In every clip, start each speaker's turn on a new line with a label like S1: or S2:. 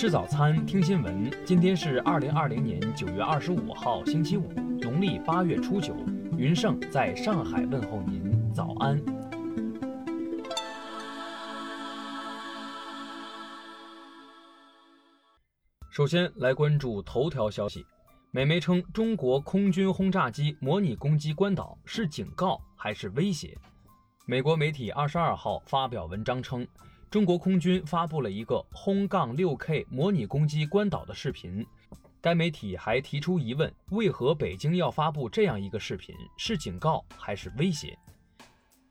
S1: 吃早餐，听新闻。今天是二零二零年九月二十五号，星期五，农历八月初九。云盛在上海问候您，早安。首先来关注头条消息。美媒称，中国空军轰炸机模拟攻击关岛是警告还是威胁？美国媒体二十二号发表文章称。中国空军发布了一个轰杠六 K 模拟攻击关岛的视频，该媒体还提出疑问：为何北京要发布这样一个视频？是警告还是威胁？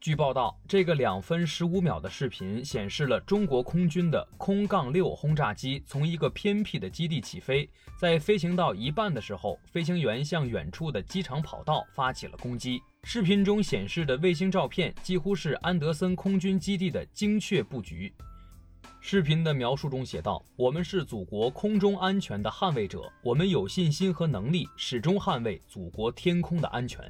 S1: 据报道，这个两分十五秒的视频显示了中国空军的空杠六轰炸机从一个偏僻的基地起飞，在飞行到一半的时候，飞行员向远处的机场跑道发起了攻击。视频中显示的卫星照片几乎是安德森空军基地的精确布局。视频的描述中写道：“我们是祖国空中安全的捍卫者，我们有信心和能力始终捍卫祖国天空的安全。”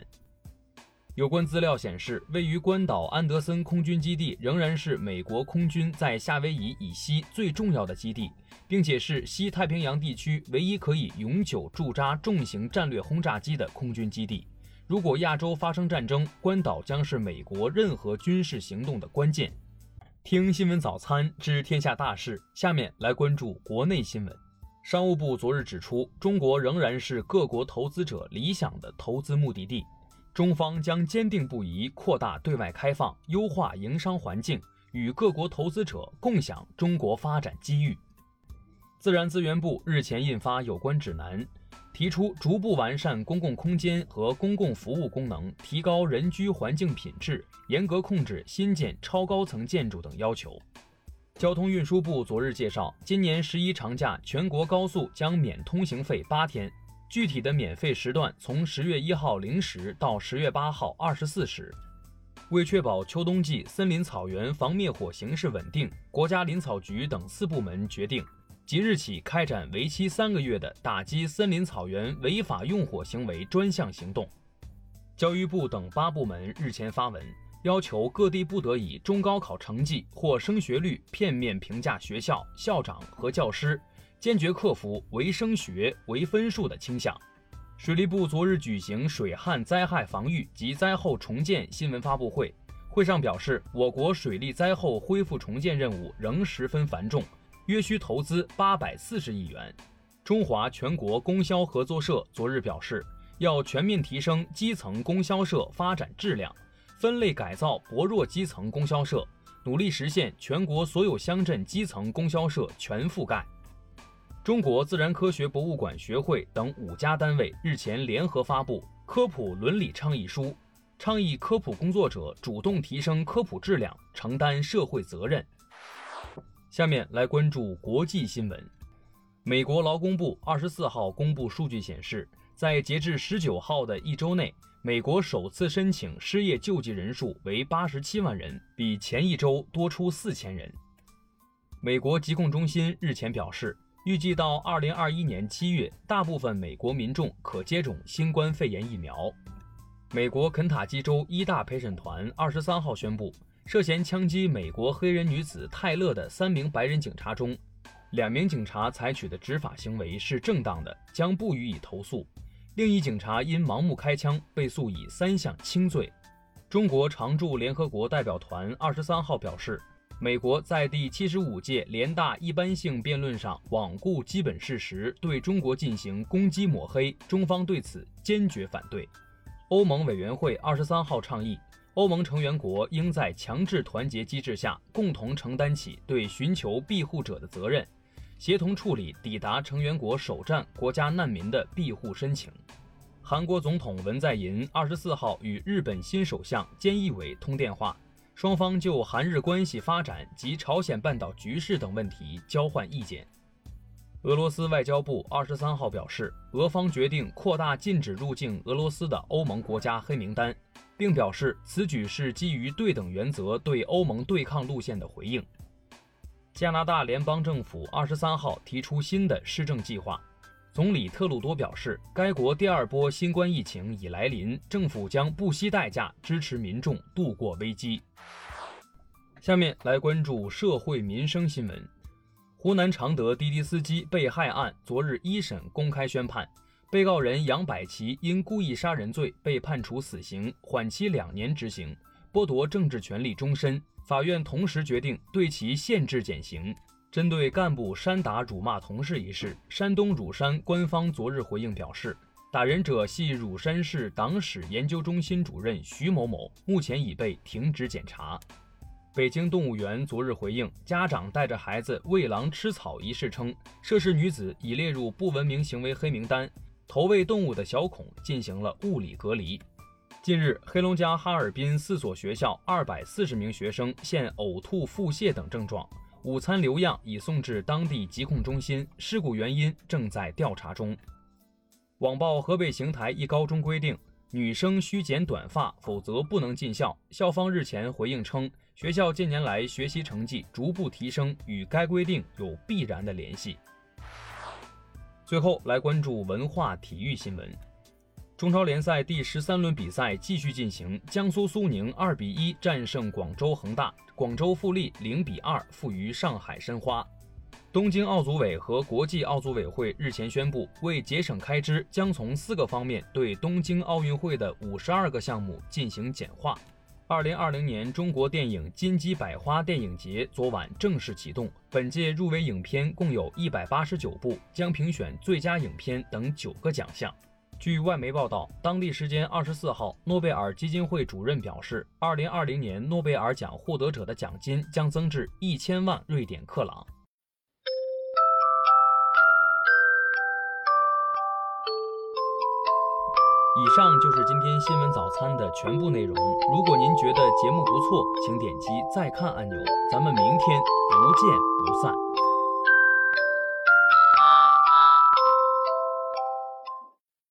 S1: 有关资料显示，位于关岛安德森空军基地仍然是美国空军在夏威夷以西最重要的基地，并且是西太平洋地区唯一可以永久驻扎重型战略轰炸机的空军基地。如果亚洲发生战争，关岛将是美国任何军事行动的关键。听新闻早餐知天下大事，下面来关注国内新闻。商务部昨日指出，中国仍然是各国投资者理想的投资目的地。中方将坚定不移扩大对外开放，优化营商环境，与各国投资者共享中国发展机遇。自然资源部日前印发有关指南，提出逐步完善公共空间和公共服务功能，提高人居环境品质，严格控制新建超高层建筑等要求。交通运输部昨日介绍，今年十一长假全国高速将免通行费八天。具体的免费时段从十月一号零时到十月八号二十四时。为确保秋冬季森林草原防灭火形势稳定，国家林草局等四部门决定，即日起开展为期三个月的打击森林草原违法用火行为专项行动。教育部等八部门日前发文，要求各地不得以中高考成绩或升学率片面评价学校、校长和教师。坚决克服唯升学、唯分数的倾向。水利部昨日举行水旱灾害防御及灾后重建新闻发布会，会上表示，我国水利灾后恢复重建任务仍十分繁重，约需投资八百四十亿元。中华全国供销合作社昨日表示，要全面提升基层供销社发展质量，分类改造薄弱基层供销社，努力实现全国所有乡镇基层供销社全覆盖。中国自然科学博物馆学会等五家单位日前联合发布《科普伦理倡议书》，倡议科普工作者主动提升科普质量，承担社会责任。下面来关注国际新闻。美国劳工部二十四号公布数据显示，在截至十九号的一周内，美国首次申请失业救济人数为八十七万人，比前一周多出四千人。美国疾控中心日前表示。预计到二零二一年七月，大部分美国民众可接种新冠肺炎疫苗。美国肯塔基州一大陪审团二十三号宣布，涉嫌枪击美国黑人女子泰勒的三名白人警察中，两名警察采取的执法行为是正当的，将不予以投诉；另一警察因盲目开枪被诉以三项轻罪。中国常驻联合国代表团二十三号表示。美国在第七十五届联大一般性辩论上罔顾基本事实，对中国进行攻击抹黑，中方对此坚决反对。欧盟委员会二十三号倡议，欧盟成员国应在强制团结机制下，共同承担起对寻求庇护者的责任，协同处理抵达成员国首站国家难民的庇护申请。韩国总统文在寅二十四号与日本新首相菅义伟通电话。双方就韩日关系发展及朝鲜半岛局势等问题交换意见。俄罗斯外交部二十三号表示，俄方决定扩大禁止入境俄罗斯的欧盟国家黑名单，并表示此举是基于对等原则对欧盟对抗路线的回应。加拿大联邦政府二十三号提出新的施政计划。总理特鲁多表示，该国第二波新冠疫情已来临，政府将不惜代价支持民众度过危机。下面来关注社会民生新闻。湖南常德滴滴司机被害案昨日一审公开宣判，被告人杨百奇因故意杀人罪被判处死刑，缓期两年执行，剥夺政治权利终身。法院同时决定对其限制减刑。针对干部扇打辱骂同事一事，山东乳山官方昨日回应表示，打人者系乳山市党史研究中心主任徐某某，目前已被停职检查。北京动物园昨日回应家长带着孩子喂狼吃草一事称，涉事女子已列入不文明行为黑名单，投喂动物的小孔进行了物理隔离。近日，黑龙江哈尔滨四所学校二百四十名学生现呕吐、腹泻等症状，午餐留样已送至当地疾控中心，事故原因正在调查中。网曝河北邢台一高中规定女生需剪短发，否则不能进校。校方日前回应称。学校近年来学习成绩逐步提升，与该规定有必然的联系。最后来关注文化体育新闻。中超联赛第十三轮比赛继续进行，江苏苏宁二比一战胜广州恒大，广州富力零比二负于上海申花。东京奥组委和国际奥组委会日前宣布，为节省开支，将从四个方面对东京奥运会的五十二个项目进行简化。二零二零年中国电影金鸡百花电影节昨晚正式启动，本届入围影片共有一百八十九部，将评选最佳影片等九个奖项。据外媒报道，当地时间二十四号，诺贝尔基金会主任表示，二零二零年诺贝尔奖获得者的奖金将增至一千万瑞典克朗。以上就是今天新闻早餐的全部内容。如果您觉得节目不错，请点击再看按钮。咱们明天不见不散。